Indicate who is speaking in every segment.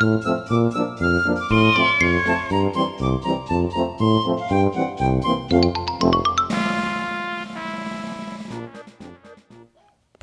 Speaker 1: 朋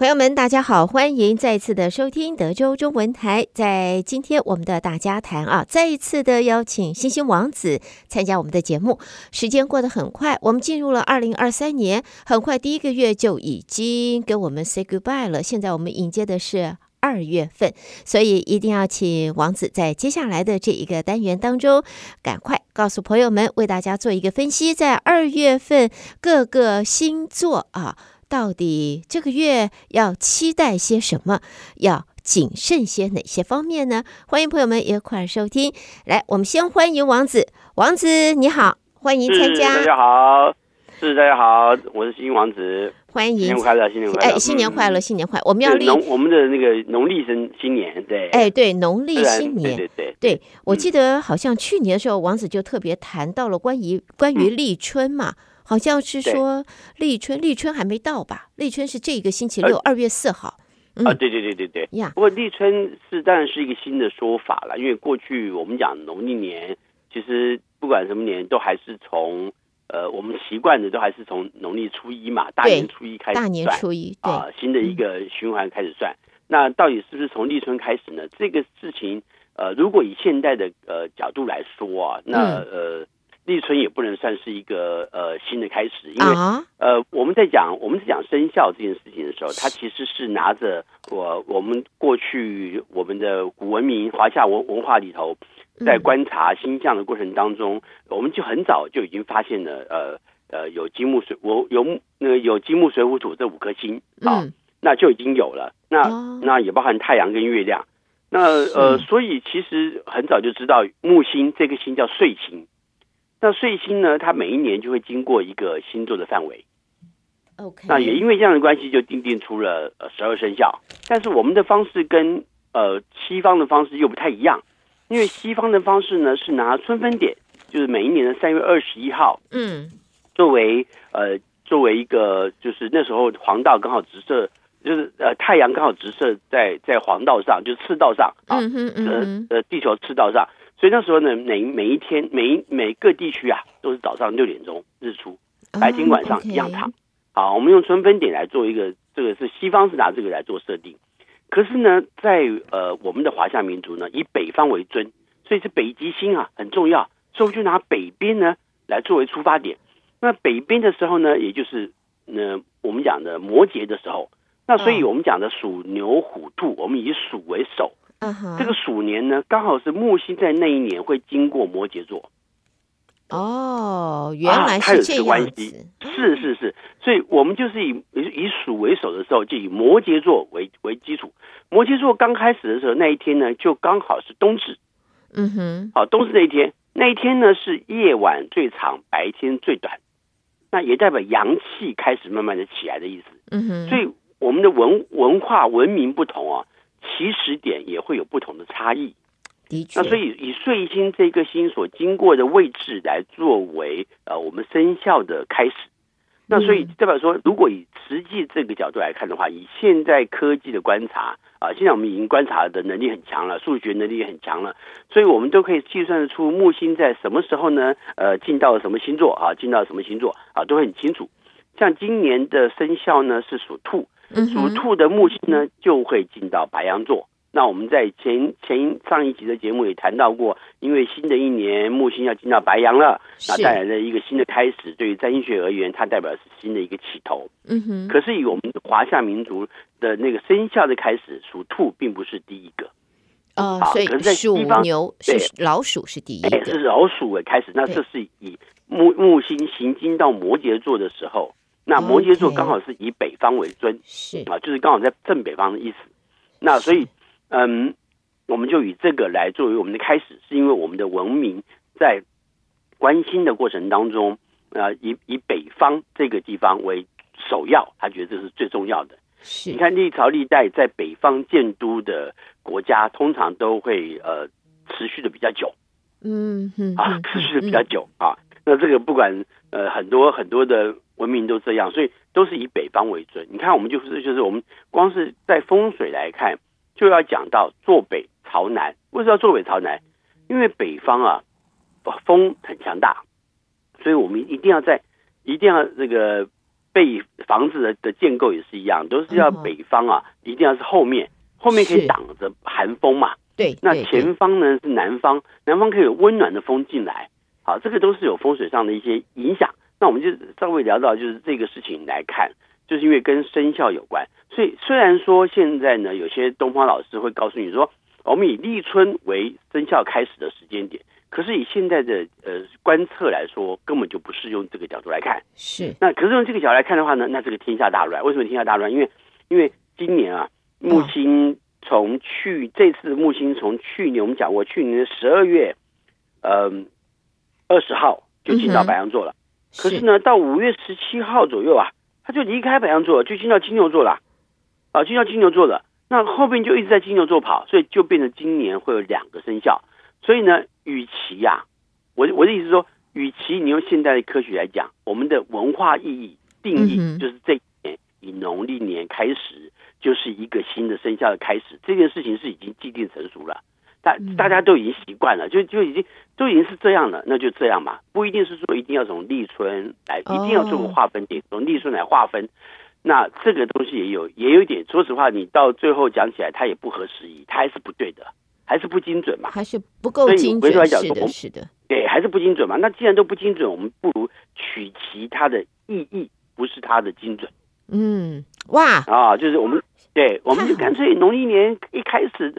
Speaker 1: 友们，大家好，欢迎再次的收听德州中文台。在今天我们的大家谈啊，再一次的邀请星星王子参加我们的节目。时间过得很快，我们进入了二零二三年，很快第一个月就已经跟我们 say goodbye 了。现在我们迎接的是二月份，所以一定要请王子在接下来的这一个单元当中，赶快告诉朋友们，为大家做一个分析，在二月份各个星座啊。到底这个月要期待些什么？要谨慎些哪些方面呢？欢迎朋友们一块儿收听。来，我们先欢迎王子。王子你好，欢迎参加。
Speaker 2: 大家好，是大家好，我是新王子。
Speaker 1: 欢迎，
Speaker 2: 新年快乐，新年快乐，
Speaker 1: 哎，新年快乐，新年快乐。我们要立
Speaker 2: 农，我们的那个农历新新年，对，
Speaker 1: 哎，对，农历新年，
Speaker 2: 对对
Speaker 1: 对。我记得好像去年的时候，王子就特别谈到了关于关于立春嘛。好像是说立春，立春还没到吧？立春是这个星期六，二月四号。
Speaker 2: 啊，对对对对对呀。不过立春是当然是一个新的说法了，因为过去我们讲农历年，其实不管什么年都还是从呃我们习惯的都还是从农历初一嘛，大年初一开始算。
Speaker 1: 大年初一
Speaker 2: 啊，新的一个循环开始算。那到底是不是从立春开始呢？这个事情呃，如果以现代的呃角度来说啊，那呃。立春也不能算是一个呃新的开始，因为、uh. 呃我们在讲我们在讲生肖这件事情的时候，它其实是拿着我我们过去我们的古文明华夏文文化里头，在观察星象的过程当中，我们就很早就已经发现了呃呃有金木水我有那个有金木水火土这五颗星啊，那就已经有了，那、uh. 那也包含太阳跟月亮，那呃所以其实很早就知道木星这个星叫岁星。那岁星呢？它每一年就会经过一个星座的范围。
Speaker 1: OK，
Speaker 2: 那也因为这样的关系，就定定出了呃十二生肖。但是我们的方式跟呃西方的方式又不太一样，因为西方的方式呢是拿春分点，就是每一年的三月二十一号，嗯，作为呃作为一个就是那时候黄道刚好直射，就是呃太阳刚好直射在在黄道上，就是赤道上啊，呃呃地球赤道上。所以那时候呢，每每一天，每一每个地区啊，都是早上六点钟日出，白天晚上一样长。好，我们用春分点来做一个，这个是西方是拿这个来做设定。可是呢，在呃我们的华夏民族呢，以北方为尊，所以是北极星啊很重要，所以我就拿北边呢来作为出发点。那北边的时候呢，也就是呢我们讲的摩羯的时候，那所以我们讲的鼠牛虎兔，我们以鼠为首。Uh huh. 这个鼠年呢，刚好是木星在那一年会经过摩羯座。
Speaker 1: 哦，原来是这样子。
Speaker 2: 啊、是是是，所以我们就是以以鼠为首的时候，就以摩羯座为为基础。摩羯座刚开始的时候，那一天呢，就刚好是冬至。嗯哼，好，冬至那一天，那一天呢是夜晚最长，白天最短，那也代表阳气开始慢慢的起来的意思。嗯哼，所以我们的文文化文明不同啊。起始点也会有不同的差异，的确。那所以以岁星这个星所经过的位置来作为呃我们生肖的开始，那所以代表说，如果以实际这个角度来看的话，以现在科技的观察啊，现在我们已经观察的能力很强了，数学能力也很强了，所以我们都可以计算得出木星在什么时候呢？呃，进到了什么星座啊？进到了什么星座啊？都会很清楚。像今年的生肖呢是属兔。属兔的木星呢，就会进到白羊座。那我们在前前上一集的节目也谈到过，因为新的一年木星要进到白羊了，那带来了一个新的开始。对于占星学而言，它代表是新的一个起头。嗯哼。可是以我们华夏民族的那个生肖的开始，属兔并不是第一个。
Speaker 1: 哦，所以可是在属牛是老鼠是第一个，
Speaker 2: 是老鼠为开始。那这是以木木星行经到摩羯座的时候。那摩羯座刚好是以北方为尊，是啊，就是刚好在正北方的意思。那所以，嗯，我们就以这个来作为我们的开始，是因为我们的文明在关心的过程当中，呃，以以北方这个地方为首要，他觉得这是最重要的。
Speaker 1: 是，
Speaker 2: 你看历朝历代在北方建都的国家，通常都会呃持续的比较久，
Speaker 1: 嗯嗯
Speaker 2: 啊，持续的比较久啊。那这个不管呃很多很多的文明都这样，所以都是以北方为准。你看，我们就是就是我们光是在风水来看，就要讲到坐北朝南。为什么要坐北朝南？因为北方啊风很强大，所以我们一定要在一定要这个。被房子的的建构也是一样，都是要北方啊，一定要是后面，后面可以挡着寒风嘛。
Speaker 1: 对，
Speaker 2: 那前方呢是南方，南方可以有温暖的风进来。好，这个都是有风水上的一些影响。那我们就稍微聊到就是这个事情来看，就是因为跟生肖有关，所以虽然说现在呢，有些东方老师会告诉你说，我们以立春为生肖开始的时间点。可是以现在的呃观测来说，根本就不是用这个角度来看。
Speaker 1: 是。
Speaker 2: 那可是用这个角度来看的话呢，那这个天下大乱。为什么天下大乱？因为因为今年啊，木星从去、哦、这次木星从去年我们讲过，去年的十二月呃二十号就进到白羊座了。嗯、可是呢，到五月十七号左右啊，他就离开白羊座，就进到金牛座了。啊，进到金牛座了。那后边就一直在金牛座跑，所以就变成今年会有两个生肖。所以呢，与其呀、啊，我我的意思是说，与其你用现代的科学来讲，我们的文化意义定义就是这一年以农历年开始，就是一个新的生肖的开始，这件事情是已经既定成熟了，大大家都已经习惯了，就就已经都已经是这样了，那就这样嘛，不一定是说一定要从立春来，一定要做个划分点，从立春来划分，那这个东西也有也有一点，说实话，你到最后讲起来，它也不合时宜，它还是不对的。还是不精准嘛？
Speaker 1: 还是不够精准？是的，是的，
Speaker 2: 对，还是不精准嘛？那既然都不精准，我们不如取其它的意义，不是它的精准。
Speaker 1: 嗯，哇
Speaker 2: 啊，就是我们，对，我们就干脆农历年一开始，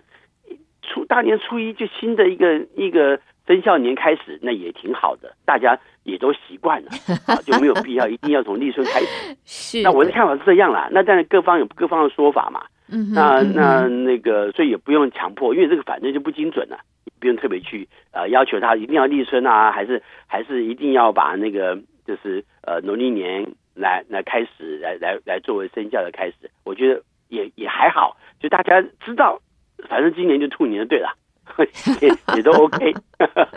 Speaker 2: 初大年初一就新的一个一个生肖年开始，那也挺好的，大家也都习惯了 啊，就没有必要一定要从立春开始。
Speaker 1: 是，
Speaker 2: 那我的看法是这样啦。那当然各方有各方的说法嘛。
Speaker 1: 嗯，
Speaker 2: 那那那个，所以也不用强迫，因为这个反正就不精准了，不用特别去呃要求他一定要立春啊，还是还是一定要把那个就是呃农历年来来开始来来来作为生肖的开始，我觉得也也还好，就大家知道，反正今年就兔年对了。也也都 OK，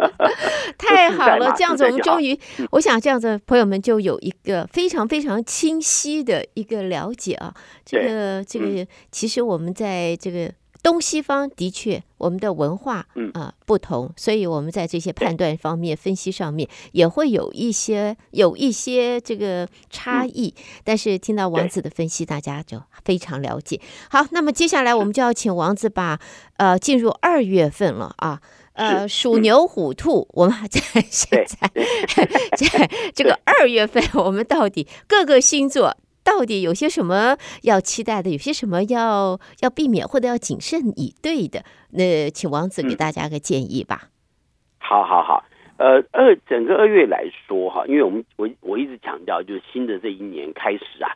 Speaker 1: 太好了，这样子我们终于，我想这样子朋友们就有一个非常非常清晰的一个了解啊。这个这个，其实我们在这个。东西方的确，我们的文化啊、呃、不同，所以我们在这些判断方面、分析上面也会有一些有一些这个差异。但是听到王子的分析，大家就非常了解。好，那么接下来我们就要请王子把呃进入二月份了啊，呃属牛、虎、兔，我们在现在在这个二月份，我们到底各个星座。到底有些什么要期待的？有些什么要要避免或者要谨慎以对的？那请王子给大家个建议吧。
Speaker 2: 嗯、好好好，呃，二整个二月来说哈，因为我们我我一直强调，就是新的这一年开始啊，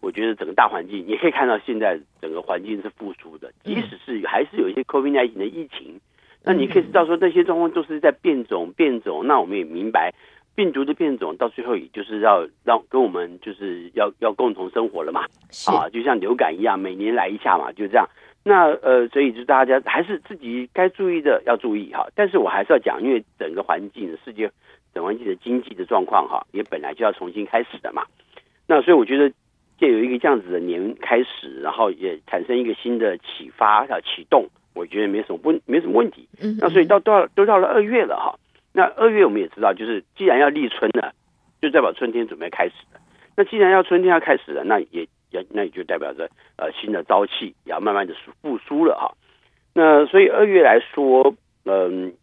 Speaker 2: 我觉得整个大环境，你可以看到现在整个环境是复苏的，即使是还是有一些 COVID-19 的疫情，那你可以知道说那些状况都是在变种变种，那我们也明白。病毒的变种到最后也就是要让跟我们就是要要共同生活了嘛，啊，就像流感一样，每年来一下嘛，就这样。那呃，所以就大家还是自己该注意的要注意哈。但是我还是要讲，因为整个环境、世界整个环境的经济的状况哈，也本来就要重新开始的嘛。那所以我觉得借由一个这样子的年开始，然后也产生一个新的启发要启动，我觉得没什么问没什么问题。嗯，那所以到到都到了二月了哈。那二月我们也知道，就是既然要立春了，就代表春天准备开始了。那既然要春天要开始了，那也也那也就代表着呃新的朝气也要慢慢的复苏了哈。那所以二月来说，嗯、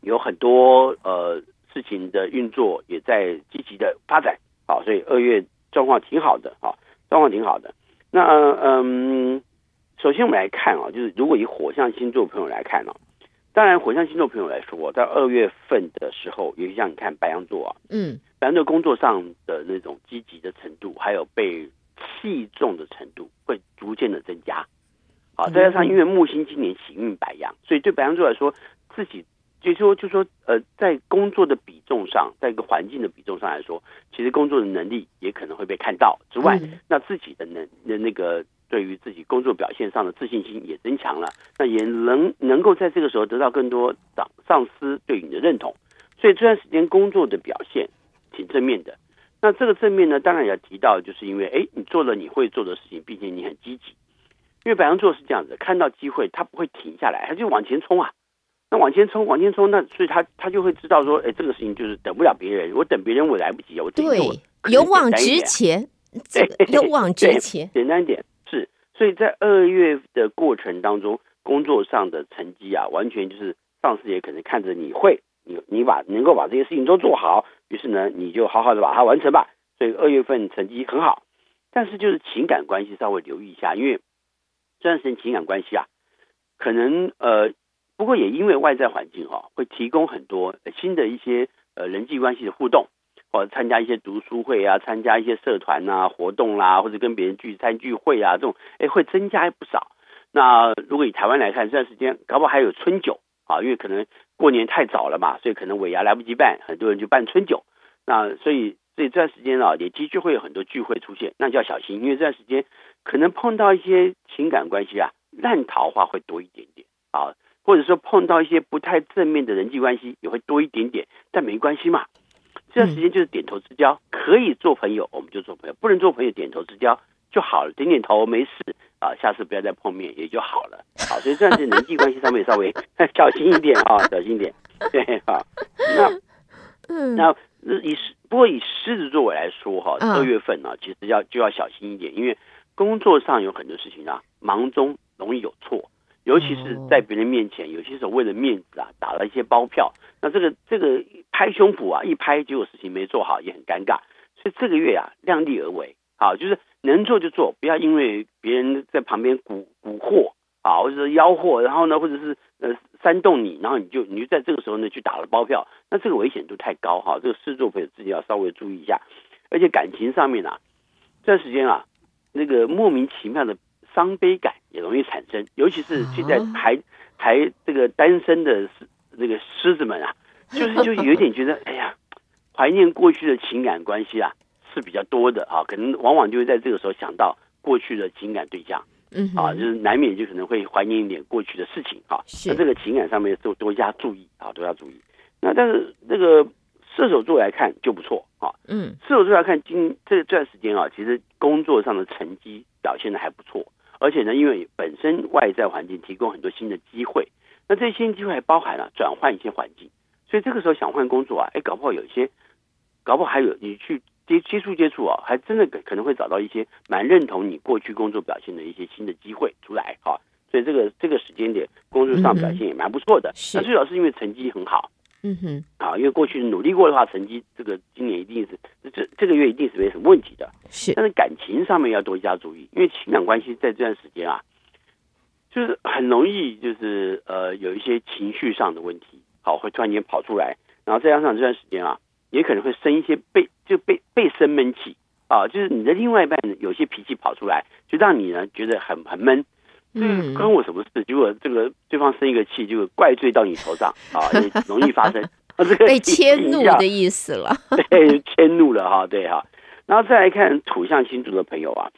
Speaker 2: 有很多呃事情的运作也在积极的发展，好，所以二月状况挺好的啊，状况挺好的。那嗯，首先我们来看啊，就是如果以火象星座朋友来看呢。当然，火象星座朋友来说，在二月份的时候，尤其像你看白羊座啊，
Speaker 1: 嗯，
Speaker 2: 白羊座工作上的那种积极的程度，还有被器重的程度，会逐渐的增加。好，再加上因为木星今年行运白羊，所以对白羊座来说，自己就是说，就是说，呃，在工作的比重上，在一个环境的比重上来说，其实工作的能力也可能会被看到之外，嗯、那自己的能的那个对于自己工作表现上的自信心也增强了，那也能能够在这个时候得到更多上上司对你的认同，所以这段时间工作的表现挺正面的。那这个正面呢，当然也要提到，就是因为哎，你做了你会做的事情，并且你很积极。因为白羊座是这样子，看到机会他不会停下来，他就往前冲啊。那往前冲，往前冲，那所以他他就会知道说，哎，这个事情就是等不了别人，我等别人我来不及啊，我自己做。
Speaker 1: 对，勇往直前，勇往直前，
Speaker 2: 简单一点是。所以在二月的过程当中，工作上的成绩啊，完全就是上司也可能看着你会，你你把能够把这些事情都做好，于是呢，你就好好的把它完成吧。所以二月份成绩很好，但是就是情感关系稍微留意一下，因为。这段时间情感关系啊，可能呃，不过也因为外在环境哈、啊，会提供很多新的一些呃人际关系的互动，或者参加一些读书会啊，参加一些社团啊活动啦、或者跟别人聚餐聚会啊，这种哎会增加不少。那如果以台湾来看，这段时间搞不好还有春酒啊，因为可能过年太早了嘛，所以可能尾牙来不及办，很多人就办春酒。那所以所以这段时间啊，也的确会有很多聚会出现，那就要小心，因为这段时间。可能碰到一些情感关系啊，烂桃花会多一点点啊，或者说碰到一些不太正面的人际关系也会多一点点，但没关系嘛。这段时间就是点头之交，可以做朋友我们就做朋友，不能做朋友点头之交就好了，点点头没事啊，下次不要再碰面也就好了。好，所以这样子人际关系上面稍微 小心一点啊，小心一点。对啊，那那以不过以狮子座我来说哈，二月份呢，其实要就要小心一点，因为。工作上有很多事情啊，忙中容易有错，尤其是在别人面前，有些时候为了面子啊，打了一些包票。那这个这个拍胸脯啊，一拍结果事情没做好，也很尴尬。所以这个月啊，量力而为，啊，就是能做就做，不要因为别人在旁边蛊蛊惑啊，或者是吆喝，然后呢，或者是呃煽动你，然后你就你就在这个时候呢去打了包票，那这个危险度太高哈。这个狮子座朋友自己要稍微注意一下，而且感情上面啊，这段时间啊。那个莫名其妙的伤悲感也容易产生，尤其是现在还还这个单身的那个狮子们啊，就是就有点觉得，哎呀，怀念过去的情感关系啊是比较多的啊，可能往往就会在这个时候想到过去的情感对象，嗯啊，就是难免就可能会怀念一点过去的事情啊，那这个情感上面都多加注意啊，多加注意。那但是那个。射手座来看就不错啊，嗯，射手座来看今这段时间啊，其实工作上的成绩表现的还不错，而且呢，因为本身外在环境提供很多新的机会，那这些新机会还包含了转换一些环境，所以这个时候想换工作啊，哎，搞不好有一些，搞不好还有你去接接触接触啊，还真的可可能会找到一些蛮认同你过去工作表现的一些新的机会出来啊，所以这个这个时间点工作上表现也蛮不错的，那最主要是因为成绩很好。嗯哼，啊，因为过去努力过的话，成绩这个今年一定是这这个月一定是没什么问题的。是，但是感情上面要多加注意，因为情感关系在这段时间啊，就是很容易就是呃有一些情绪上的问题，好会突然间跑出来，然后再加上这段时间啊，也可能会生一些被就被被生闷气啊，就是你的另外一半有些脾气跑出来，就让你呢觉得很很闷。嗯，关我什么事？结果这个对方生一个气，就怪罪到你头上啊，也容易发生。啊，这个
Speaker 1: 被迁怒的意思了。
Speaker 2: 对，迁怒了哈，对哈。然后再来看土象星座的朋友啊，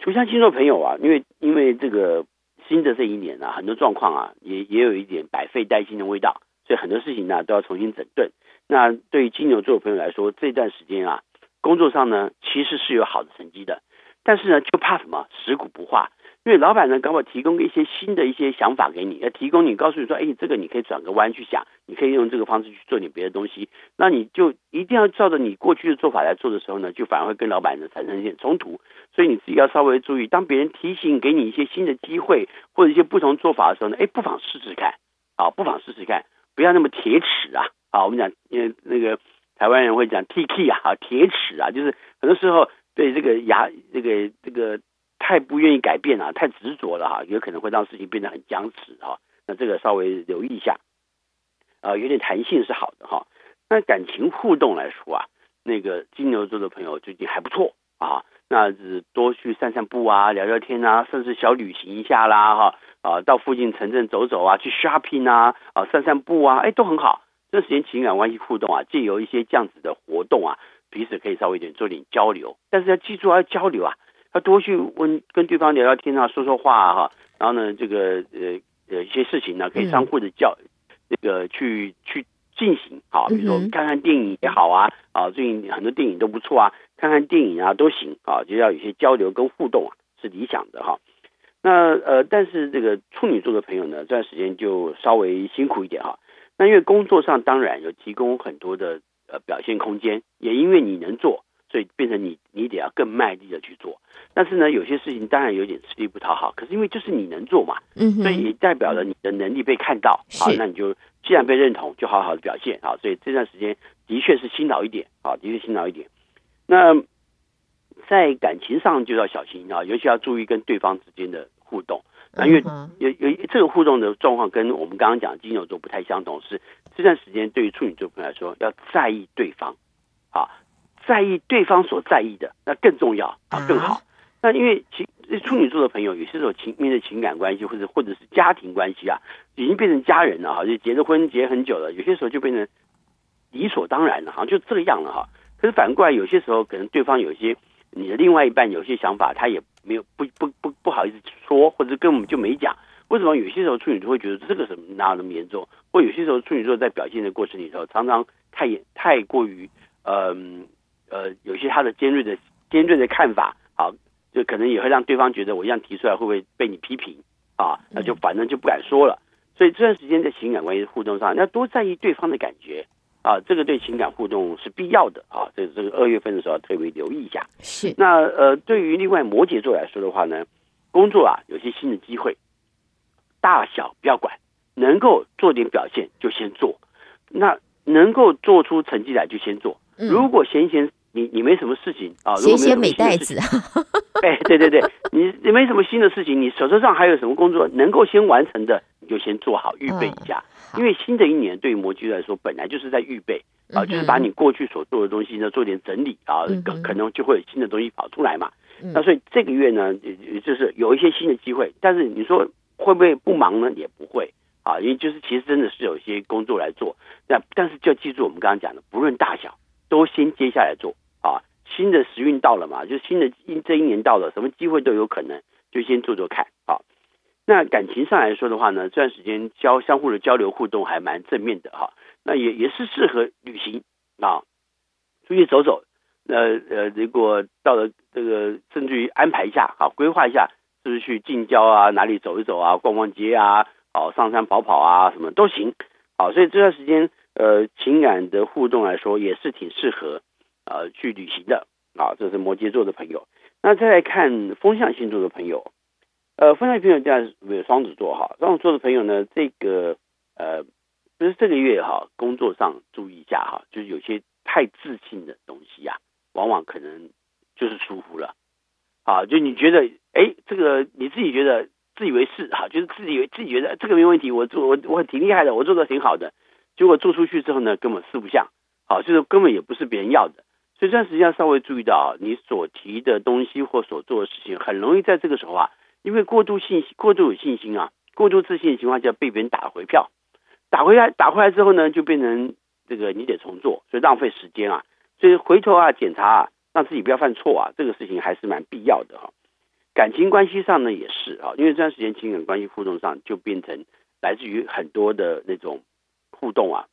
Speaker 2: 土象星座朋友啊，因为因为这个新的这一年啊，很多状况啊，也也有一点百废待兴的味道，所以很多事情呢都要重新整顿。那对于金牛座的朋友来说，这段时间啊，工作上呢其实是有好的成绩的，但是呢就怕什么？食古不化。因为老板呢，刚好提供一些新的一些想法给你，要提供你告诉你说，哎，这个你可以转个弯去想，你可以用这个方式去做点别的东西。那你就一定要照着你过去的做法来做的时候呢，就反而会跟老板呢产生一点冲突。所以你自己要稍微注意，当别人提醒给你一些新的机会或者一些不同做法的时候呢，哎，不妨试试看，啊，不妨试试看，不要那么铁齿啊，啊，我们讲，因为那个台湾人会讲 T K 啊，铁齿啊，就是很多时候对这个牙，这个这个。太不愿意改变啊，太执着了哈，有可能会让事情变得很僵持哈。那这个稍微留意一下，啊，有点弹性是好的哈。那感情互动来说啊，那个金牛座的朋友最近还不错啊。那是多去散散步啊，聊聊天啊，甚至小旅行一下啦，哈啊，到附近城镇走走啊，去 shopping 啊，啊，散散步啊，哎，都很好。这时间情感关系互动啊，借由一些这样子的活动啊，彼此可以稍微一点做点交流，但是要记住要交流啊，要多去问跟对方聊聊天啊，说说话啊，哈，然后呢，这个呃呃一些事情呢，可以相互的交，那、嗯、个去去进行啊，比如说看看电影也好啊，啊，最近很多电影都不错啊，看看电影啊都行啊，就要有些交流跟互动啊，是理想的哈。那呃，但是这个处女座的朋友呢，这段时间就稍微辛苦一点哈。那因为工作上当然有提供很多的呃表现空间，也因为你能做，所以变成你你得要更卖力的去做。但是呢，有些事情当然有点吃力不讨好，可是因为就是你能做嘛，嗯，所以也代表了你的能力被看到，好，那你就既然被认同，就好好的表现啊。所以这段时间的确是辛劳一点啊，的确辛劳一点。那在感情上就要小心啊，尤其要注意跟对方之间的互动。那因为有有这个互动的状况跟我们刚刚讲的金牛座不太相同，是这段时间对于处女座朋友来说，要在意对方，啊，在意对方所在意的，那更重要啊，更好。那因为情处女座的朋友有些时候情面对情感关系或者或者是家庭关系啊，已经变成家人了哈，就结了婚结很久了，有些时候就变成理所当然了，好像就这个样了哈。可是反过来，有些时候可能对方有些你的另外一半有些想法，他也。没有不不不不好意思说，或者根本就没讲。为什么有些时候处女座会觉得这个什么哪有那么严重？或有些时候处女座在表现的过程里头，常常太太过于嗯呃，呃有些他的尖锐的尖锐的看法，好，就可能也会让对方觉得我一样提出来会不会被你批评啊？那就反正就不敢说了。所以这段时间在情感关系互动上，要多在意对方的感觉。啊，这个对情感互动是必要的啊！这这个二月份的时候特别留意一下。
Speaker 1: 是。
Speaker 2: 那呃，对于另外摩羯座来说的话呢，工作啊有些新的机会，大小不要管，能够做点表现就先做。那能够做出成绩来就先做。如果闲闲你你没什么事情啊，如果
Speaker 1: 美袋子。
Speaker 2: 哎，对对对，你你没什么新的事情，你手头上还有什么工作能够先完成的，你就先做好预备一下。嗯因为新的一年对于摩羯来说，本来就是在预备啊，就是把你过去所做的东西呢做点整理啊，可可能就会有新的东西跑出来嘛。那所以这个月呢，就是有一些新的机会，但是你说会不会不忙呢？也不会啊，因为就是其实真的是有一些工作来做。那但是就要记住我们刚刚讲的，不论大小，都先接下来做啊。新的时运到了嘛，就新的一这一年到了，什么机会都有可能，就先做做看啊。那感情上来说的话呢，这段时间交相互的交流互动还蛮正面的哈。那也也是适合旅行啊，出去走走。那呃，如果到了这个，甚至于安排一下啊，规划一下，是不是去近郊啊，哪里走一走啊，逛逛街啊，哦，上山跑跑啊，什么都行。好，所以这段时间呃，情感的互动来说也是挺适合呃去旅行的啊。这是摩羯座的朋友。那再来看风象星座的朋友。呃，风象朋友这样有双子座哈，双子座的朋友呢，这个呃，就是这个月哈，工作上注意一下哈，就是有些太自信的东西呀、啊，往往可能就是疏忽了，啊，就你觉得哎，这个你自己觉得自以为是哈，就是自己以为自己觉得这个没问题，我做我我挺厉害的，我做的挺好的，结果做出去之后呢，根本四不像，好，就是根本也不是别人要的，所以这段时间要稍微注意到，你所提的东西或所做的事情，很容易在这个时候啊。因为过度信心、过度有信心啊，过度自信的情况下被别人打回票，打回来打回来之后呢，就变成这个你得重做，所以浪费时间啊。所以回头啊检查啊，让自己不要犯错啊，这个事情还是蛮必要的哈。感情关系上呢也是啊，因为这段时间情感关系互动上就变成来自于很多的那种互动啊，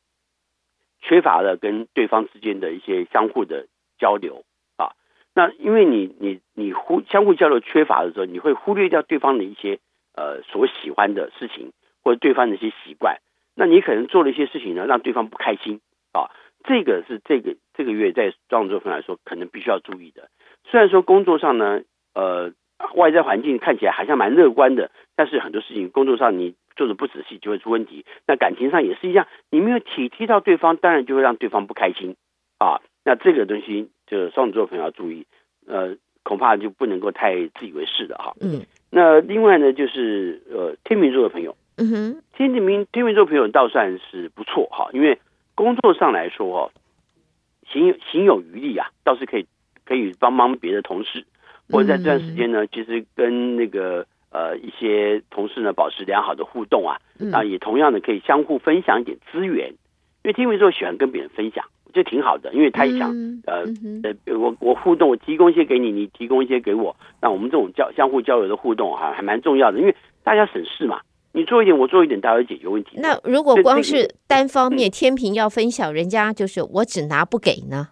Speaker 2: 缺乏了跟对方之间的一些相互的交流啊。那因为你你你忽相互交流缺乏的时候，你会忽略掉对方的一些呃所喜欢的事情，或者对方的一些习惯。那你可能做了一些事情呢，让对方不开心啊。这个是这个这个月在双子座朋友来说，可能必须要注意的。虽然说工作上呢，呃，外在环境看起来好像蛮乐观的，但是很多事情工作上你做的不仔细就会出问题。那感情上也是一样，你没有体贴到对方，当然就会让对方不开心啊。那这个东西，就双子座朋友要注意，呃，恐怕就不能够太自以为是的哈。嗯。那另外呢，就是呃，天秤座的朋友，嗯哼，天秤天秤座朋友倒算是不错哈，因为工作上来说哦，行行有余力啊，倒是可以可以帮帮别的同事或者在这段时间呢，其实跟那个呃一些同事呢保持良好的互动啊，那也同样的可以相互分享一点资源，因为天秤座喜欢跟别人分享，就挺好的，因为他也想呃呃我我互动，我提供一些给你，你提供一些给我，那我们这种交相互交流的互动哈，还蛮重要的，因为大家省事嘛。你做一点，我做一点，大家解决问题。
Speaker 1: 那如果光是单方面天平要分享，人家就是我只拿不给呢？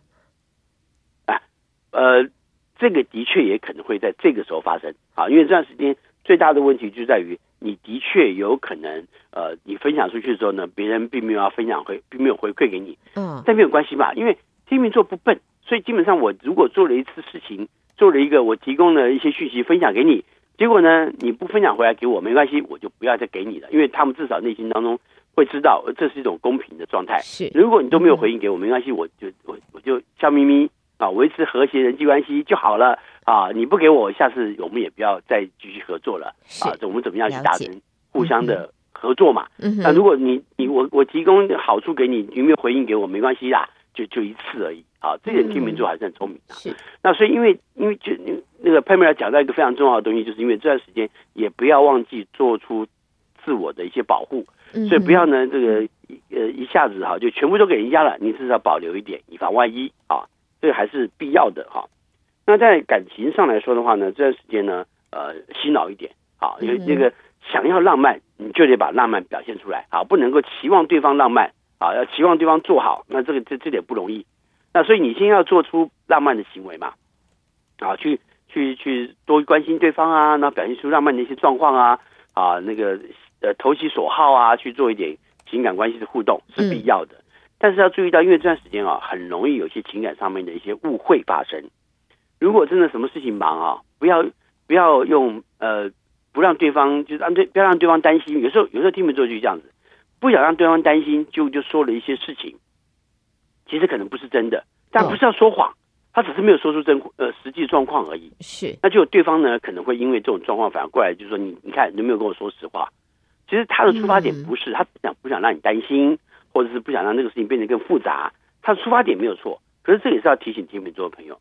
Speaker 2: 啊，呃，这个的确也可能会在这个时候发生啊，因为这段时间最大的问题就在于，你的确有可能，呃，你分享出去之后呢，别人并没有要分享回，并没有回馈给你。嗯，但没有关系吧？因为天秤座不笨，所以基本上我如果做了一次事情，做了一个我提供了一些讯息分享给你。结果呢？你不分享回来给我没关系，我就不要再给你了，因为他们至少内心当中会知道这是一种公平的状态。
Speaker 1: 是，
Speaker 2: 如果你都没有回应给我，没关系，我就我我就笑眯眯啊，维持和谐人际关系就好了啊。你不给我，下次我们也不要再继续合作了啊。我们怎么样去达成互相的合作嘛？那如果你你我我提供好处给你，你没有回应给我，没关系啦。就就一次而已啊，这点天秤座还是很聪明的。是，那所以因为因为就那个佩梅尔讲到一个非常重要的东西，就是因为这段时间也不要忘记做出自我的一些保护，所以不要呢这个呃一下子哈就全部都给人家了，你至少保留一点，以防万一啊，这个还是必要的哈。那在感情上来说的话呢，这段时间呢呃洗脑一点啊，因为这个想要浪漫，你就得把浪漫表现出来啊，不能够期望对方浪漫。啊，要期望对方做好，那这个这这点不容易。那所以你先要做出浪漫的行为嘛，啊，去去去多关心对方啊，那表现出浪漫的一些状况啊，啊，那个呃投其所好啊，去做一点情感关系的互动是必要的。嗯、但是要注意到，因为这段时间啊，很容易有些情感上面的一些误会发生。如果真的什么事情忙啊，不要不要用呃不让对方就是让对不要让对方担心。有时候有时候天秤座就是这样子。不想让对方担心，就就说了一些事情，其实可能不是真的，但不是要说谎，他只是没有说出真呃实际状况而已。
Speaker 1: 是，
Speaker 2: 那就对方呢可能会因为这种状况反而过来，就说你你看你有没有跟我说实话？其实他的出发点不是他不想不想让你担心，或者是不想让这个事情变得更复杂，他的出发点没有错。可是这也是要提醒天秤座的朋友，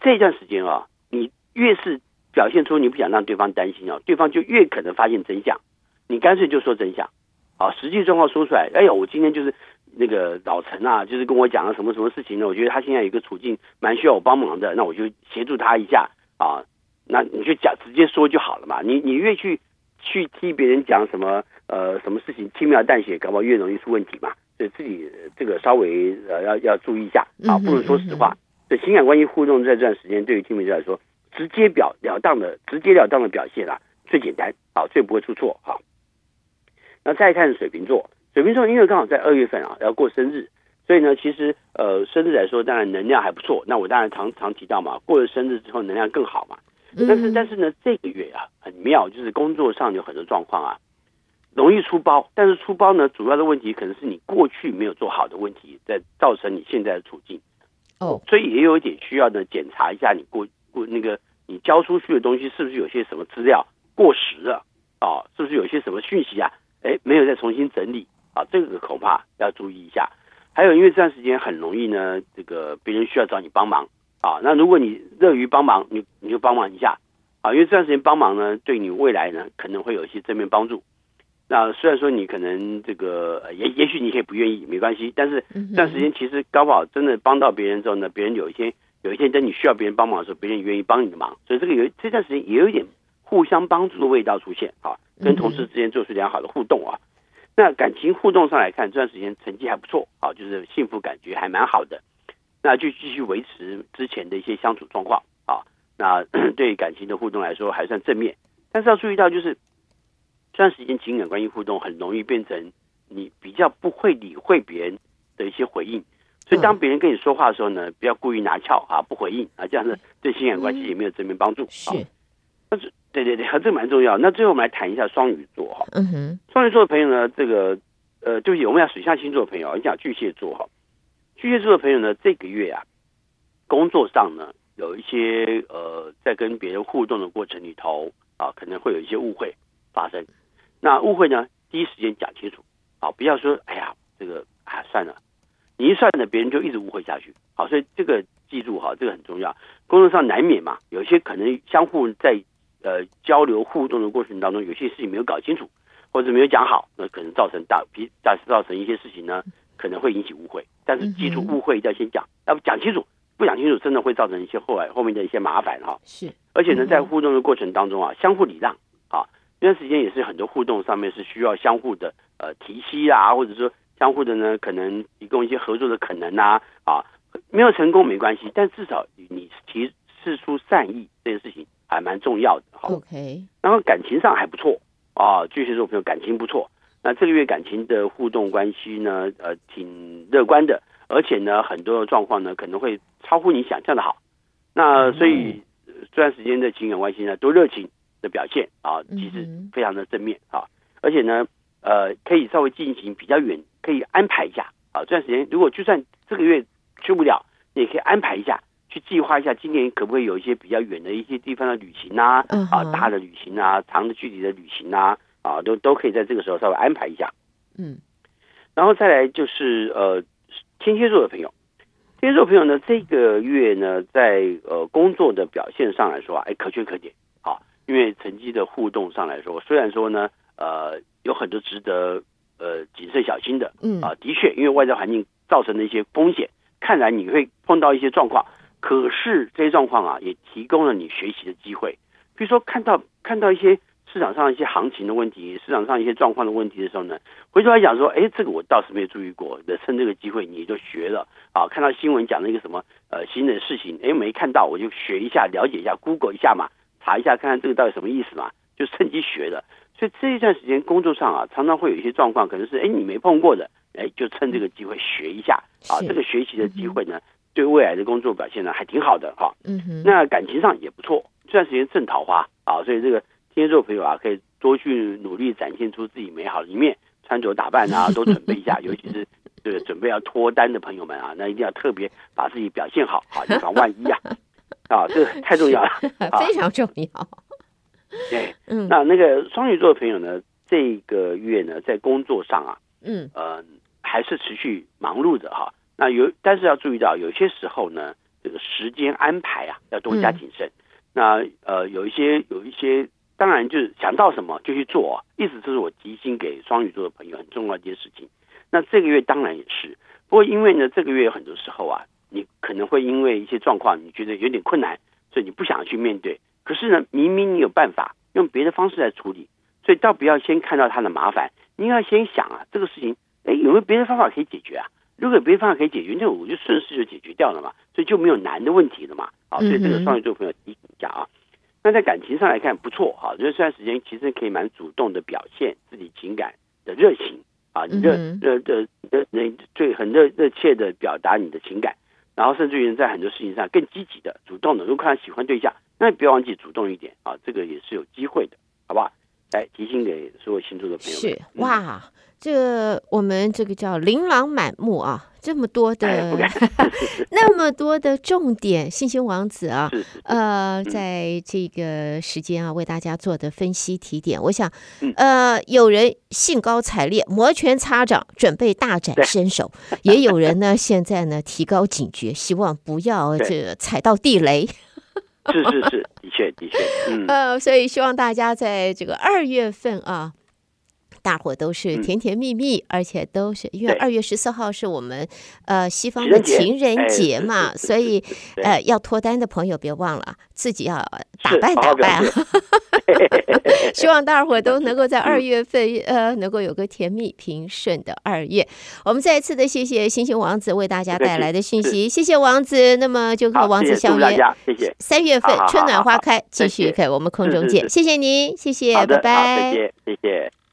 Speaker 2: 这段时间啊，你越是表现出你不想让对方担心啊，对方就越可能发现真相。你干脆就说真相。啊，实际状况说出来，哎呦，我今天就是那个老陈啊，就是跟我讲了什么什么事情呢？我觉得他现在有一个处境蛮需要我帮忙的，那我就协助他一下啊。那你就讲直接说就好了嘛。你你越去去替别人讲什么呃什么事情轻描淡写，搞不好越容易出问题嘛。所以自己这个稍微呃要要注意一下啊，不如说实话。对情感关系互动在这段时间，对于天秤座来说，直接表了当的直截了当的表现啊，最简单啊，最不会出错哈。那再看水瓶座，水瓶座因为刚好在二月份啊要过生日，所以呢，其实呃生日来说，当然能量还不错。那我当然常常提到嘛，过了生日之后能量更好嘛。但是但是呢，这个月啊很妙，就是工作上有很多状况啊，容易出包。但是出包呢，主要的问题可能是你过去没有做好的问题，在造成你现在的处境。所以也有一点需要呢检查一下你过过那个你交出去的东西是不是有些什么资料过时了啊？是不是有些什么讯息啊？哎，没有再重新整理啊，这个恐怕要注意一下。还有，因为这段时间很容易呢，这个别人需要找你帮忙啊。那如果你乐于帮忙，你你就帮忙一下啊。因为这段时间帮忙呢，对你未来呢可能会有一些正面帮助。那虽然说你可能这个也也许你可以不愿意，没关系。但是这段时间其实搞不好真的帮到别人之后呢，别人有一天有一天等你需要别人帮忙的时候，别人愿意帮你的忙。所以这个有这段时间也有一点互相帮助的味道出现啊。跟同事之间做出良好的互动啊，那感情互动上来看，这段时间成绩还不错啊，就是幸福感觉还蛮好的，那就继续维持之前的一些相处状况啊。那 对感情的互动来说还算正面，但是要注意到，就是这段时间情感关系互动很容易变成你比较不会理会别人的一些回应，所以当别人跟你说话的时候呢，不要故意拿翘啊，不回应啊，这样子对情感关系也没有正面帮助是。但是。对对对，这蛮重要。那最后我们来谈一下双鱼座哈。嗯哼。双鱼座的朋友呢，这个呃，就是我们讲水象星座的朋友，你讲巨蟹座哈。巨蟹座的朋友呢，这个月啊，工作上呢，有一些呃，在跟别人互动的过程里头啊，可能会有一些误会发生。那误会呢，第一时间讲清楚啊，不要说哎呀，这个啊算了，你一算呢，别人就一直误会下去。好，所以这个记住哈，这个很重要。工作上难免嘛，有些可能相互在呃交流互动的过程当中，有些事情没有搞清楚，或者没有讲好，那可能造成大比大造成一些事情呢，可能会引起误会。但是记住，误会要先讲，要不讲清楚，不讲清楚，真的会造成一些后来后面的一些麻烦哈。
Speaker 1: 是，
Speaker 2: 而且呢，在互动的过程当中啊，相互礼让啊，这段时间也是很多互动上面是需要相互的呃提携啊，或者说相互的呢，可能提供一些合作的可能啊啊。没有成功没关系，但至少你提示出善意这件事情还蛮重要的。好
Speaker 1: ，OK。
Speaker 2: 然后感情上还不错啊，巨蟹座朋友感情不错。那这个月感情的互动关系呢，呃，挺乐观的，而且呢，很多的状况呢可能会超乎你想象的好。那所以这段时间的情感关系呢，都热情的表现啊，其实非常的正面啊，而且呢，呃，可以稍微进行比较远，可以安排一下啊。这段时间如果就算这个月。去不了，你也可以安排一下，去计划一下，今年可不可以有一些比较远的一些地方的旅行啊，uh huh. 啊，大的旅行啊，长的距离的旅行啊，啊，都都可以在这个时候稍微安排一下。嗯，然后再来就是呃，天蝎座的朋友，天蝎座朋友呢，这个月呢，在呃工作的表现上来说啊，哎，可圈可点，好，因为成绩的互动上来说，虽然说呢，呃，有很多值得呃谨慎小心的，嗯啊，的确，因为外在环境造成的一些风险。看来你会碰到一些状况，可是这些状况啊，也提供了你学习的机会。比如说看到看到一些市场上一些行情的问题，市场上一些状况的问题的时候呢，回头来讲说，哎，这个我倒是没有注意过，那趁这个机会你就学了啊。看到新闻讲了一个什么呃新的事情，哎，没看到我就学一下，了解一下，Google 一下嘛，查一下看看这个到底什么意思嘛，就趁机学的。所以这一段时间工作上啊，常常会有一些状况，可能是哎你没碰过的。哎，就趁这个机会学一下啊！这个学习的机会呢，对未来的工作表现呢还挺好的哈。嗯哼。那感情上也不错，这段时间正桃花啊，所以这个天蝎座朋友啊，可以多去努力展现出自己美好的一面，穿着打扮啊，都准备一下。尤其是这个准备要脱单的朋友们啊，那一定要特别把自己表现好，好以防万一啊！啊，这个太重要了，
Speaker 1: 非常重要。
Speaker 2: 对，嗯。那那个双鱼座的朋友呢，这个月呢，在工作上啊，嗯，呃。还是持续忙碌的哈，那有，但是要注意到，有些时候呢，这个时间安排啊，要多加谨慎。嗯、那呃，有一些有一些，当然就是想到什么就去做，啊，意思就是我提醒给双鱼座的朋友很重要的一件事情。那这个月当然也是，不过因为呢，这个月很多时候啊，你可能会因为一些状况，你觉得有点困难，所以你不想去面对。可是呢，明明你有办法用别的方式来处理，所以倒不要先看到他的麻烦，你要先想啊，这个事情。哎，有没有别的方法可以解决啊？如果有别的方法可以解决，那我就顺势就解决掉了嘛，所以就没有难的问题了嘛。好，所以这个双鱼座朋友提醒一下啊。那在感情上来看不错哈，因为这段时间其实可以蛮主动的表现自己情感的热情啊，你热热热热热最很热热切的表达你的情感，然后甚至于在很多事情上更积极的主动的。如果看到喜欢对象，那你不要忘记主动一点啊，这个也是有机会的，好不好？来提醒给所有星座的朋友。
Speaker 1: 是哇。这我们这个叫琳琅满目啊，这么多的，哎、那么多的重点，星星王子啊，呃，在这个时间啊，为大家做的分析提点，我想，呃，有人兴高采烈，摩拳擦掌，准备大展身手，也有人呢，现在呢，提高警觉，希望不要这踩到地雷。
Speaker 2: 是是是，的确的确，嗯，
Speaker 1: 呃，所以希望大家在这个二月份啊。大伙都是甜甜蜜蜜，嗯、而且都是因为二月十四号是我们呃西方的情人节嘛，哎、所以呃要脱单的朋友别忘了自己要打扮打扮。希望大伙都能够在 二月份、嗯、呃能够有个甜蜜平顺的二月。我们再一次的谢谢星星王子为大家带来的讯息，谢谢王子。那么就和王子相约，谢谢。三月份春暖花开，继续在我们空中见。谢谢您，谢谢，拜拜，谢谢，谢谢。